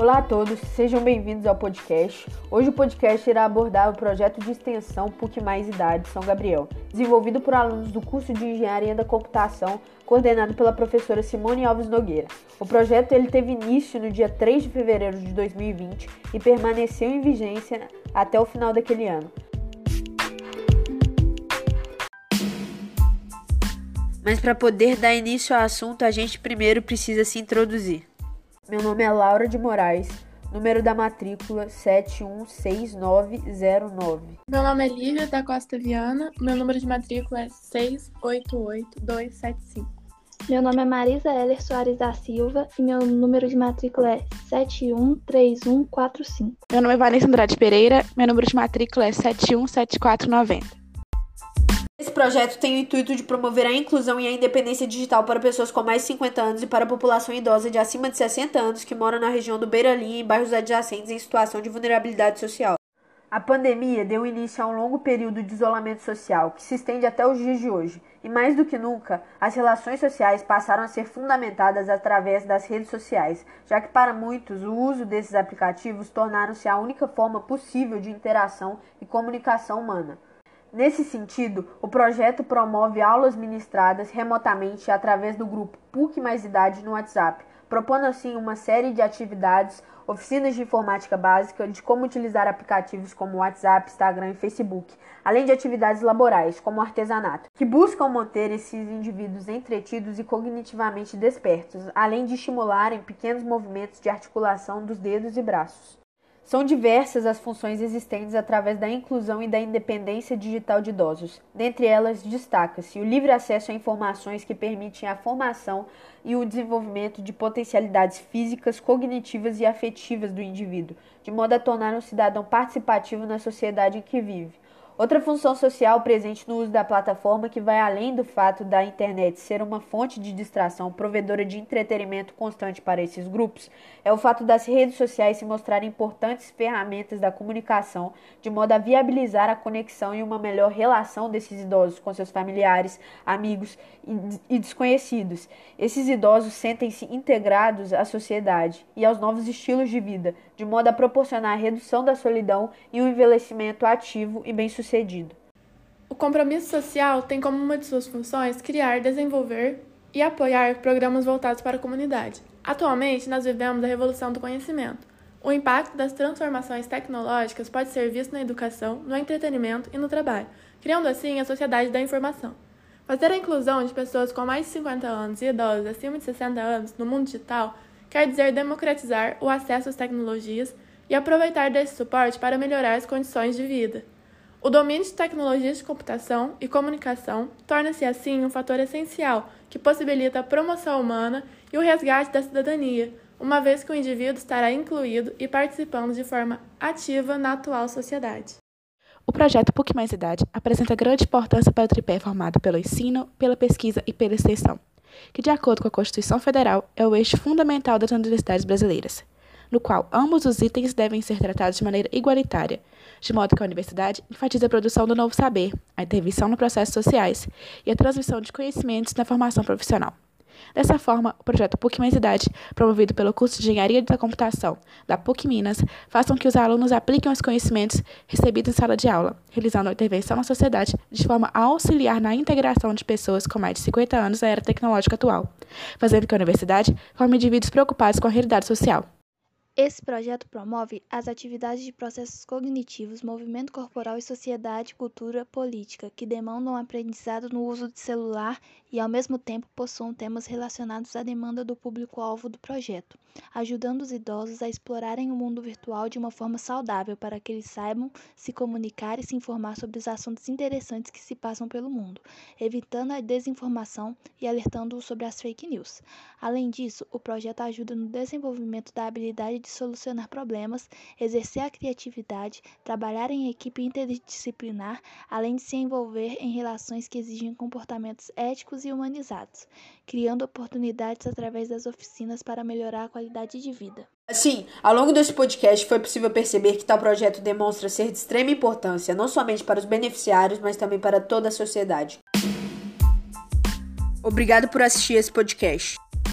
Olá a todos, sejam bem-vindos ao podcast. Hoje o podcast irá abordar o projeto de extensão PUC Mais Idade São Gabriel, desenvolvido por alunos do curso de Engenharia da Computação, coordenado pela professora Simone Alves Nogueira. O projeto ele teve início no dia 3 de fevereiro de 2020 e permaneceu em vigência até o final daquele ano. Mas para poder dar início ao assunto, a gente primeiro precisa se introduzir. Meu nome é Laura de Moraes, número da matrícula 716909. Meu nome é Lívia da Costa Viana, meu número de matrícula é 688275. Meu nome é Marisa Heller Soares da Silva e meu número de matrícula é 713145. Meu nome é Vanessa Andrade Pereira, meu número de matrícula é 717490. Esse projeto tem o intuito de promover a inclusão e a independência digital para pessoas com mais de 50 anos e para a população idosa de acima de 60 anos que mora na região do Beira-Linha e em bairros adjacentes em situação de vulnerabilidade social. A pandemia deu início a um longo período de isolamento social que se estende até os dias de hoje, e mais do que nunca, as relações sociais passaram a ser fundamentadas através das redes sociais, já que para muitos o uso desses aplicativos tornaram-se a única forma possível de interação e comunicação humana. Nesse sentido, o projeto promove aulas ministradas remotamente através do grupo PUC Mais Idade no WhatsApp, propondo assim uma série de atividades, oficinas de informática básica, de como utilizar aplicativos como WhatsApp, Instagram e Facebook, além de atividades laborais, como artesanato, que buscam manter esses indivíduos entretidos e cognitivamente despertos, além de estimularem pequenos movimentos de articulação dos dedos e braços. São diversas as funções existentes através da inclusão e da independência digital de idosos. Dentre elas, destaca-se o livre acesso a informações que permitem a formação e o desenvolvimento de potencialidades físicas, cognitivas e afetivas do indivíduo, de modo a tornar um cidadão participativo na sociedade em que vive. Outra função social presente no uso da plataforma que vai além do fato da internet ser uma fonte de distração provedora de entretenimento constante para esses grupos é o fato das redes sociais se mostrarem importantes ferramentas da comunicação de modo a viabilizar a conexão e uma melhor relação desses idosos com seus familiares, amigos e desconhecidos. Esses idosos sentem-se integrados à sociedade e aos novos estilos de vida, de modo a proporcionar a redução da solidão e um envelhecimento ativo e bem-sucedido sucedido. O compromisso social tem como uma de suas funções criar, desenvolver e apoiar programas voltados para a comunidade. Atualmente, nós vivemos a revolução do conhecimento. O impacto das transformações tecnológicas pode ser visto na educação, no entretenimento e no trabalho, criando assim a sociedade da informação. Fazer a inclusão de pessoas com mais de 50 anos e idosos acima de 60 anos no mundo digital quer dizer democratizar o acesso às tecnologias e aproveitar desse suporte para melhorar as condições de vida. O domínio de tecnologias de computação e comunicação torna-se assim um fator essencial que possibilita a promoção humana e o resgate da cidadania, uma vez que o indivíduo estará incluído e participando de forma ativa na atual sociedade. O projeto PUC Mais Idade apresenta grande importância para o tripé formado pelo ensino, pela pesquisa e pela extensão, que, de acordo com a Constituição Federal, é o eixo fundamental das universidades brasileiras no qual ambos os itens devem ser tratados de maneira igualitária, de modo que a universidade enfatiza a produção do novo saber, a intervenção nos processos sociais e a transmissão de conhecimentos na formação profissional. Dessa forma, o projeto PUC Mais Idade, promovido pelo curso de Engenharia da Computação da PUC Minas, faz com que os alunos apliquem os conhecimentos recebidos em sala de aula, realizando a intervenção na sociedade de forma a auxiliar na integração de pessoas com mais de 50 anos na era tecnológica atual, fazendo que a universidade forme indivíduos preocupados com a realidade social. Esse projeto promove as atividades de processos cognitivos, movimento corporal e sociedade, cultura, política, que demandam aprendizado no uso de celular e, ao mesmo tempo, possuem temas relacionados à demanda do público-alvo do projeto, ajudando os idosos a explorarem o mundo virtual de uma forma saudável para que eles saibam se comunicar e se informar sobre os assuntos interessantes que se passam pelo mundo, evitando a desinformação e alertando-os sobre as fake news. Além disso, o projeto ajuda no desenvolvimento da habilidade de solucionar problemas, exercer a criatividade, trabalhar em equipe interdisciplinar, além de se envolver em relações que exigem comportamentos éticos e humanizados, criando oportunidades através das oficinas para melhorar a qualidade de vida. Assim, ao longo desse podcast foi possível perceber que tal projeto demonstra ser de extrema importância, não somente para os beneficiários, mas também para toda a sociedade. Obrigado por assistir esse podcast.